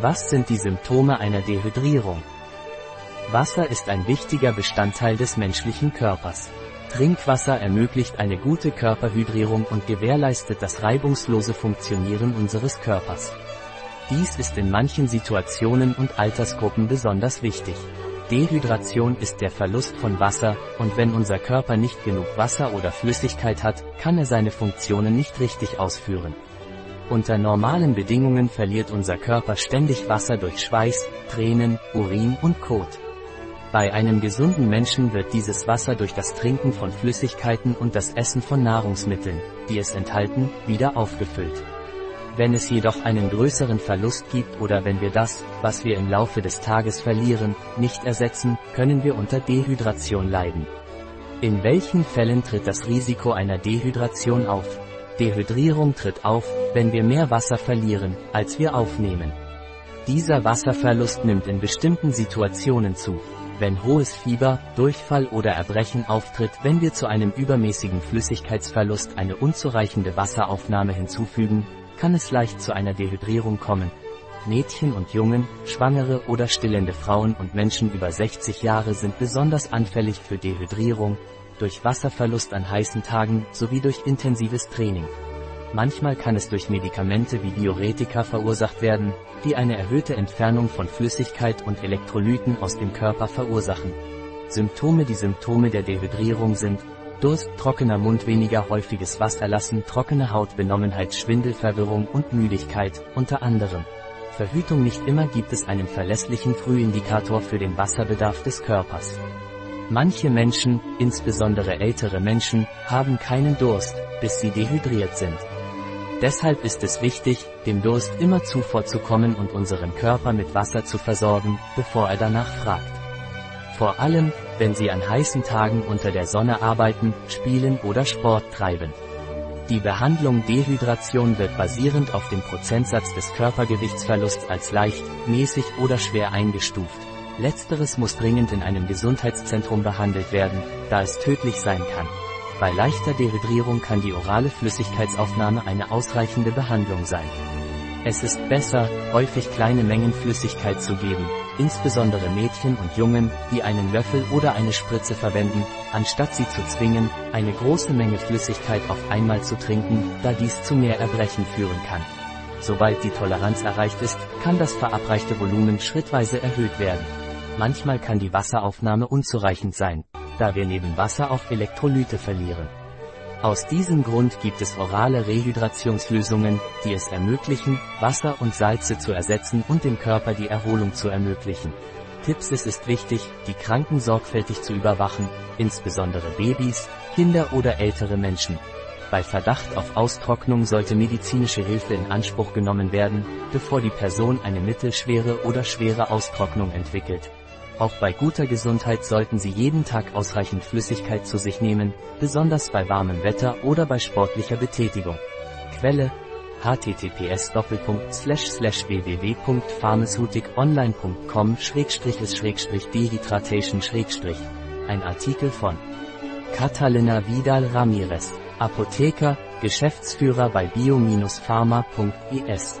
Was sind die Symptome einer Dehydrierung? Wasser ist ein wichtiger Bestandteil des menschlichen Körpers. Trinkwasser ermöglicht eine gute Körperhydrierung und gewährleistet das reibungslose Funktionieren unseres Körpers. Dies ist in manchen Situationen und Altersgruppen besonders wichtig. Dehydration ist der Verlust von Wasser, und wenn unser Körper nicht genug Wasser oder Flüssigkeit hat, kann er seine Funktionen nicht richtig ausführen. Unter normalen Bedingungen verliert unser Körper ständig Wasser durch Schweiß, Tränen, Urin und Kot. Bei einem gesunden Menschen wird dieses Wasser durch das Trinken von Flüssigkeiten und das Essen von Nahrungsmitteln, die es enthalten, wieder aufgefüllt. Wenn es jedoch einen größeren Verlust gibt oder wenn wir das, was wir im Laufe des Tages verlieren, nicht ersetzen, können wir unter Dehydration leiden. In welchen Fällen tritt das Risiko einer Dehydration auf? Dehydrierung tritt auf, wenn wir mehr Wasser verlieren, als wir aufnehmen. Dieser Wasserverlust nimmt in bestimmten Situationen zu. Wenn hohes Fieber, Durchfall oder Erbrechen auftritt, wenn wir zu einem übermäßigen Flüssigkeitsverlust eine unzureichende Wasseraufnahme hinzufügen, kann es leicht zu einer Dehydrierung kommen. Mädchen und Jungen, Schwangere oder stillende Frauen und Menschen über 60 Jahre sind besonders anfällig für Dehydrierung, durch Wasserverlust an heißen Tagen sowie durch intensives Training. Manchmal kann es durch Medikamente wie Diuretika verursacht werden, die eine erhöhte Entfernung von Flüssigkeit und Elektrolyten aus dem Körper verursachen. Symptome Die Symptome der Dehydrierung sind Durst, trockener Mund, weniger häufiges Wasserlassen, trockene Haut, Benommenheit, Schwindel, und Müdigkeit, unter anderem. Verhütung Nicht immer gibt es einen verlässlichen Frühindikator für den Wasserbedarf des Körpers. Manche Menschen, insbesondere ältere Menschen, haben keinen Durst, bis sie dehydriert sind. Deshalb ist es wichtig, dem Durst immer zuvorzukommen und unseren Körper mit Wasser zu versorgen, bevor er danach fragt. Vor allem, wenn sie an heißen Tagen unter der Sonne arbeiten, spielen oder Sport treiben. Die Behandlung Dehydration wird basierend auf dem Prozentsatz des Körpergewichtsverlusts als leicht, mäßig oder schwer eingestuft. Letzteres muss dringend in einem Gesundheitszentrum behandelt werden, da es tödlich sein kann. Bei leichter Dehydrierung kann die orale Flüssigkeitsaufnahme eine ausreichende Behandlung sein. Es ist besser, häufig kleine Mengen Flüssigkeit zu geben, insbesondere Mädchen und Jungen, die einen Löffel oder eine Spritze verwenden, anstatt sie zu zwingen, eine große Menge Flüssigkeit auf einmal zu trinken, da dies zu mehr Erbrechen führen kann. Sobald die Toleranz erreicht ist, kann das verabreichte Volumen schrittweise erhöht werden. Manchmal kann die Wasseraufnahme unzureichend sein, da wir neben Wasser auch Elektrolyte verlieren. Aus diesem Grund gibt es orale Rehydrationslösungen, die es ermöglichen, Wasser und Salze zu ersetzen und dem Körper die Erholung zu ermöglichen. Tipps Es ist wichtig, die Kranken sorgfältig zu überwachen, insbesondere Babys, Kinder oder ältere Menschen. Bei Verdacht auf Austrocknung sollte medizinische Hilfe in Anspruch genommen werden, bevor die Person eine mittelschwere oder schwere Austrocknung entwickelt. Auch bei guter Gesundheit sollten Sie jeden Tag ausreichend Flüssigkeit zu sich nehmen, besonders bei warmem Wetter oder bei sportlicher Betätigung. Quelle https www.pharmaceuticonline.com dehydratation Ein Artikel von Catalina Vidal Ramirez, Apotheker, Geschäftsführer bei bio-pharma.es